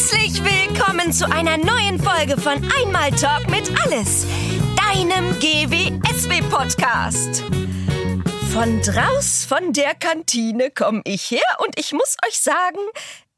Herzlich willkommen zu einer neuen Folge von Einmal Talk mit Alles, deinem GWSW-Podcast. Von draus von der Kantine komme ich her und ich muss euch sagen,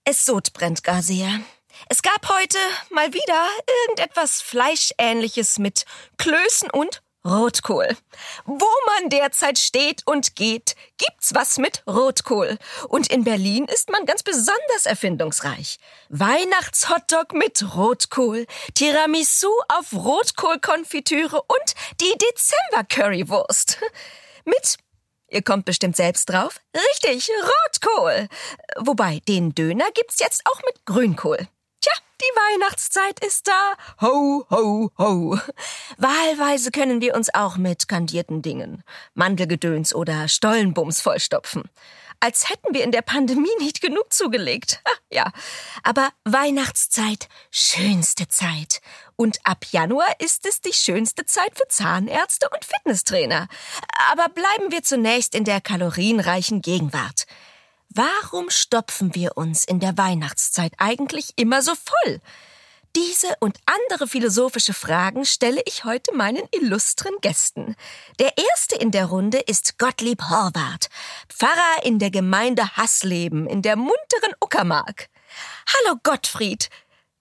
es sodbrennt gar sehr. Es gab heute mal wieder irgendetwas Fleischähnliches mit Klößen und Rotkohl. Wo man derzeit steht und geht, gibt's was mit Rotkohl. Und in Berlin ist man ganz besonders erfindungsreich. Weihnachtshotdog mit Rotkohl, Tiramisu auf Rotkohlkonfitüre und die Dezember-Currywurst. Mit Ihr kommt bestimmt selbst drauf. Richtig, Rotkohl. Wobei, den Döner gibt's jetzt auch mit Grünkohl. Tja, die Weihnachtszeit ist da. Ho, ho, ho. Wahlweise können wir uns auch mit kandierten Dingen, Mandelgedöns oder Stollenbums vollstopfen. Als hätten wir in der Pandemie nicht genug zugelegt. Ja, aber Weihnachtszeit, schönste Zeit. Und ab Januar ist es die schönste Zeit für Zahnärzte und Fitnesstrainer. Aber bleiben wir zunächst in der kalorienreichen Gegenwart. Warum stopfen wir uns in der Weihnachtszeit eigentlich immer so voll? Diese und andere philosophische Fragen stelle ich heute meinen illustren Gästen. Der erste in der Runde ist Gottlieb Horvath, Pfarrer in der Gemeinde Hassleben in der munteren Uckermark. Hallo Gottfried.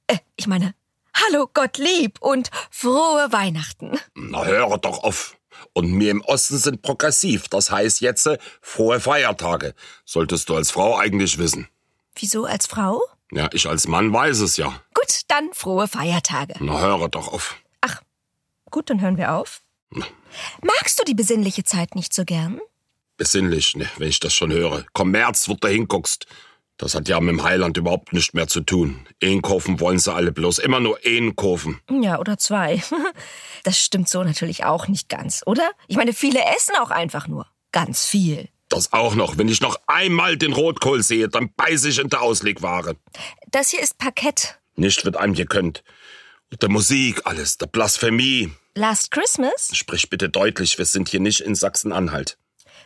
Äh, ich meine, hallo Gottlieb und frohe Weihnachten. Na, höre doch auf. Und wir im Osten sind progressiv. Das heißt jetzt äh, frohe Feiertage. Solltest du als Frau eigentlich wissen. Wieso als Frau? Ja, ich als Mann weiß es ja. Gut, dann frohe Feiertage. Na, höre doch auf. Ach, gut, dann hören wir auf. Magst du die besinnliche Zeit nicht so gern? Besinnlich, ne, wenn ich das schon höre. Komm, März, wo du hinguckst. Das hat ja mit dem Heiland überhaupt nichts mehr zu tun. Kaufen wollen sie alle bloß. Immer nur kaufen. Ja, oder zwei. Das stimmt so natürlich auch nicht ganz, oder? Ich meine, viele essen auch einfach nur. Ganz viel. Das auch noch. Wenn ich noch einmal den Rotkohl sehe, dann beiß ich in der Auslegware. Das hier ist Parkett. Nicht wird einem gekönnt. Und der Musik, alles, der Blasphemie. Last Christmas? Sprich bitte deutlich, wir sind hier nicht in Sachsen-Anhalt.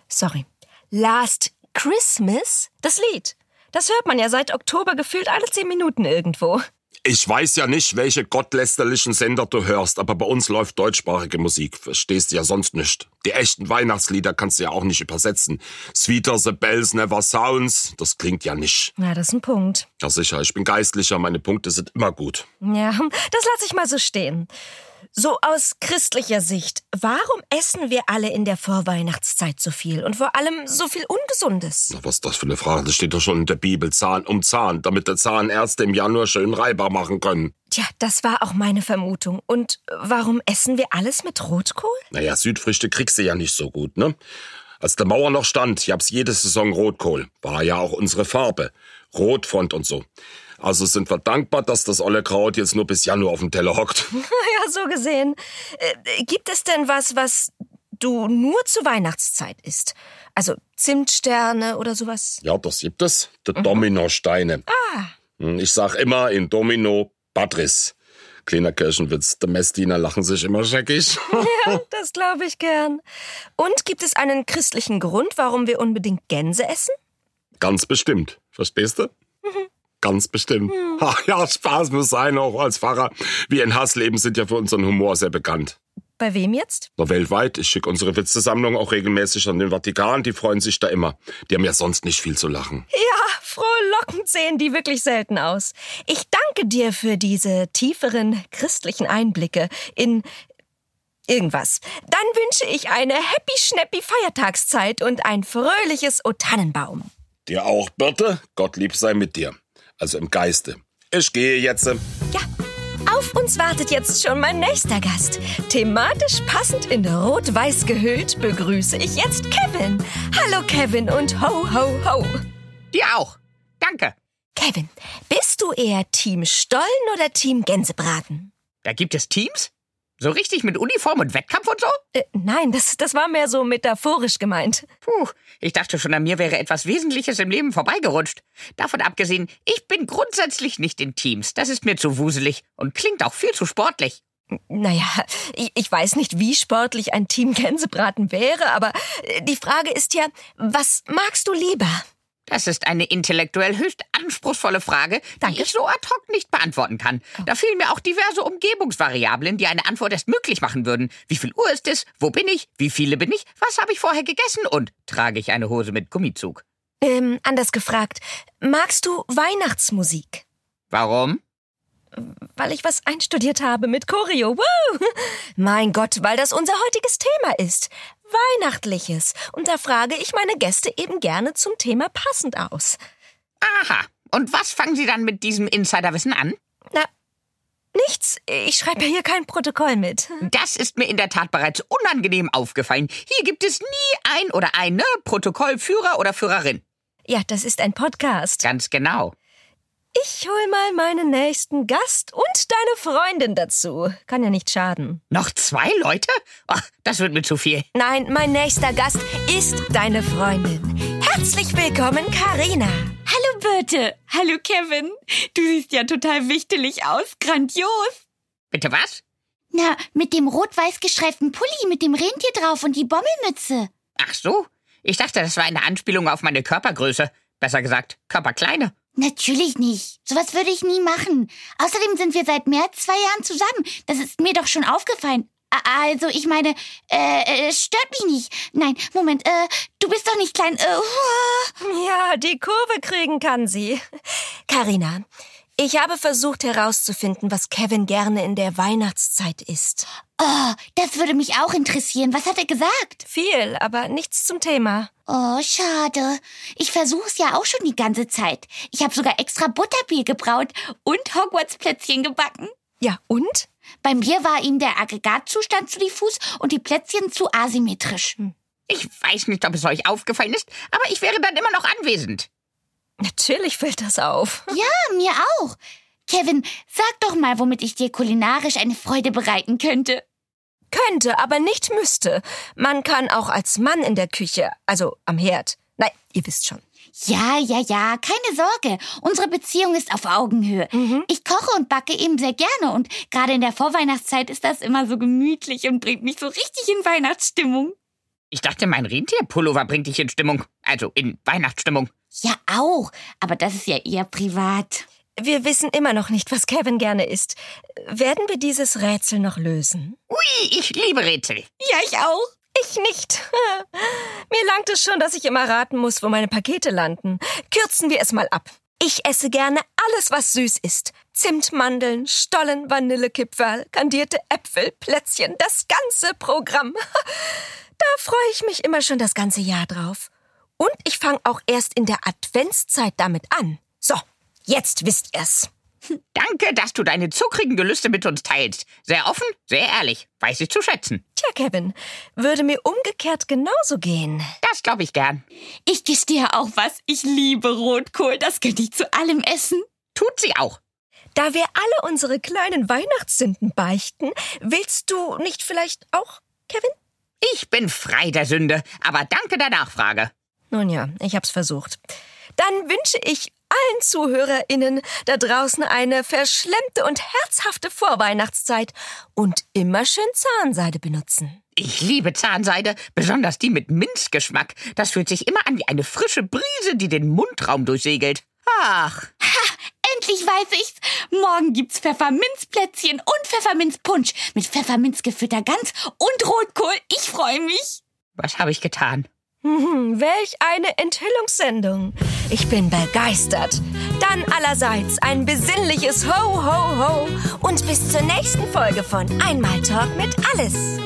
Sorry. Last Christmas? Das Lied. Das hört man ja seit Oktober gefühlt alle zehn Minuten irgendwo. Ich weiß ja nicht, welche gottlästerlichen Sender du hörst, aber bei uns läuft deutschsprachige Musik. Verstehst du ja sonst nicht. Die echten Weihnachtslieder kannst du ja auch nicht übersetzen. Sweeter the Bells Never Sounds, das klingt ja nicht. Ja, das ist ein Punkt. Ja sicher, ich bin Geistlicher, meine Punkte sind immer gut. Ja, das lasse ich mal so stehen. So aus christlicher Sicht, warum essen wir alle in der Vorweihnachtszeit so viel und vor allem so viel Ungesundes? Na, was ist das für eine Frage? Das steht doch schon in der Bibel, Zahn um Zahn, damit der Zahnärzte im Januar schön reibbar machen können. Tja, das war auch meine Vermutung. Und warum essen wir alles mit Rotkohl? Naja, Südfrüchte kriegst du ja nicht so gut, ne? Als der Mauer noch stand, gab's jede Saison Rotkohl. War ja auch unsere Farbe. Rotfront und so. Also sind wir dankbar, dass das olle Kraut jetzt nur bis Januar auf dem Teller hockt. ja, so gesehen. Äh, gibt es denn was, was du nur zur Weihnachtszeit isst? Also Zimtsterne oder sowas? Ja, das gibt es. Die Dominosteine. Ah, Hm, Ich sag immer in Domino Patris. Kleiner Kirchenwitz. Die Messdiener lachen sich immer scheckig. ja, das glaube ich gern. Und gibt es einen christlichen Grund, warum wir unbedingt Gänse essen? Ganz bestimmt. Verstehst du? Ganz bestimmt. Ach ja, Spaß muss sein, auch als Pfarrer. Wir in Hassleben sind ja für unseren Humor sehr bekannt. Bei wem jetzt? Na, weltweit. Ich schicke unsere Witzesammlung auch regelmäßig an den Vatikan. Die freuen sich da immer. Die haben ja sonst nicht viel zu lachen. Ja, frohe Locken sehen die wirklich selten aus. Ich danke dir für diese tieferen christlichen Einblicke in irgendwas. Dann wünsche ich eine happy schnappi Feiertagszeit und ein fröhliches O Tannenbaum. Dir auch, Birte. Gottlieb sei mit dir. Also im Geiste. Ich gehe jetzt. Ja, auf uns wartet jetzt schon mein nächster Gast. Thematisch passend in rot-weiß gehüllt begrüße ich jetzt Kevin. Hallo Kevin und ho ho ho. Dir auch. Danke. Kevin, bist du eher Team Stollen oder Team Gänsebraten? Da gibt es Teams? So richtig mit Uniform und Wettkampf und so? Äh, nein, das, das war mehr so metaphorisch gemeint. Puh, ich dachte schon, an mir wäre etwas Wesentliches im Leben vorbeigerutscht. Davon abgesehen, ich bin grundsätzlich nicht in Teams. Das ist mir zu wuselig und klingt auch viel zu sportlich. Naja, ich, ich weiß nicht, wie sportlich ein Team Gänsebraten wäre, aber äh, die Frage ist ja, was magst du lieber? Das ist eine intellektuell höchst anspruchsvolle Frage, die ich so ad hoc nicht beantworten kann. Da fehlen mir auch diverse Umgebungsvariablen, die eine Antwort erst möglich machen würden. Wie viel Uhr ist es? Wo bin ich? Wie viele bin ich? Was habe ich vorher gegessen? Und trage ich eine Hose mit Gummizug? Ähm, anders gefragt. Magst du Weihnachtsmusik? Warum? Weil ich was einstudiert habe mit Choreo. Woo! Mein Gott, weil das unser heutiges Thema ist. Weihnachtliches. Und da frage ich meine Gäste eben gerne zum Thema passend aus. Aha. Und was fangen Sie dann mit diesem Insiderwissen an? Na, nichts. Ich schreibe ja hier kein Protokoll mit. Das ist mir in der Tat bereits unangenehm aufgefallen. Hier gibt es nie ein oder eine Protokollführer oder Führerin. Ja, das ist ein Podcast. Ganz genau. Ich hol mal meinen nächsten Gast und deine Freundin dazu. Kann ja nicht schaden. Noch zwei Leute? Ach, das wird mir zu viel. Nein, mein nächster Gast ist deine Freundin. Herzlich willkommen, Karina. Hallo Birte. Hallo Kevin. Du siehst ja total wichtig aus. Grandios. Bitte was? Na, mit dem rot-weiß gestreiften Pulli mit dem Rentier drauf und die Bommelmütze. Ach so. Ich dachte, das war eine Anspielung auf meine Körpergröße. Besser gesagt, Körperkleine. Natürlich nicht. Sowas würde ich nie machen. Außerdem sind wir seit mehr als zwei Jahren zusammen. Das ist mir doch schon aufgefallen. Also, ich meine, äh, äh, stört mich nicht. Nein, Moment, äh, du bist doch nicht klein. Äh. Ja, die Kurve kriegen kann sie. Karina, ich habe versucht herauszufinden, was Kevin gerne in der Weihnachtszeit isst. oh, das würde mich auch interessieren. Was hat er gesagt? Viel, aber nichts zum Thema. Oh, schade. Ich versuch's ja auch schon die ganze Zeit. Ich habe sogar extra Butterbier gebraut und Hogwarts-Plätzchen gebacken. Ja, und? Beim Bier war ihm der Aggregatzustand zu diffus und die Plätzchen zu asymmetrisch. Ich weiß nicht, ob es euch aufgefallen ist, aber ich wäre dann immer noch anwesend. Natürlich fällt das auf. Ja, mir auch. Kevin, sag doch mal, womit ich dir kulinarisch eine Freude bereiten könnte. Könnte, aber nicht müsste. Man kann auch als Mann in der Küche, also am Herd. Nein, ihr wisst schon. Ja, ja, ja, keine Sorge. Unsere Beziehung ist auf Augenhöhe. Ich koche und backe eben sehr gerne und gerade in der Vorweihnachtszeit ist das immer so gemütlich und bringt mich so richtig in Weihnachtsstimmung. Ich dachte, mein Rentierpullover bringt dich in Stimmung. Also in Weihnachtsstimmung. Ja, auch. Aber das ist ja eher privat. Wir wissen immer noch nicht, was Kevin gerne isst. Werden wir dieses Rätsel noch lösen? Ui, ich liebe Rätsel. Ja, ich auch. Ich nicht. Mir langt es schon, dass ich immer raten muss, wo meine Pakete landen. Kürzen wir es mal ab. Ich esse gerne alles, was süß ist. Zimtmandeln, Stollen, Vanillekipferl, kandierte Äpfel, Plätzchen, das ganze Programm. Da freue ich mich immer schon das ganze Jahr drauf. Und ich fange auch erst in der Adventszeit damit an. So, jetzt wisst ihr's. Danke, dass du deine zuckrigen Gelüste mit uns teilst. Sehr offen, sehr ehrlich. Weiß ich zu schätzen. Tja, Kevin, würde mir umgekehrt genauso gehen. Das glaube ich gern. Ich gestehe auch was. Ich liebe Rotkohl. Das könnte ich zu allem essen. Tut sie auch. Da wir alle unsere kleinen Weihnachtssünden beichten, willst du nicht vielleicht auch, Kevin? Ich bin frei der Sünde, aber danke der Nachfrage. Nun ja, ich hab's versucht. Dann wünsche ich allen ZuhörerInnen da draußen eine verschlemmte und herzhafte Vorweihnachtszeit und immer schön Zahnseide benutzen. Ich liebe Zahnseide, besonders die mit Minzgeschmack. Das fühlt sich immer an wie eine frische Brise, die den Mundraum durchsegelt. Ach, Endlich weiß ich's. Morgen gibt's Pfefferminzplätzchen und Pfefferminzpunsch mit Pfefferminzgefütter Gans und Rotkohl. Ich freue mich. was habe ich getan? Hm, welch eine Enthüllungssendung. Ich bin begeistert. Dann allerseits ein besinnliches Ho, Ho, Ho und bis zur nächsten Folge von Einmal Talk mit Alles.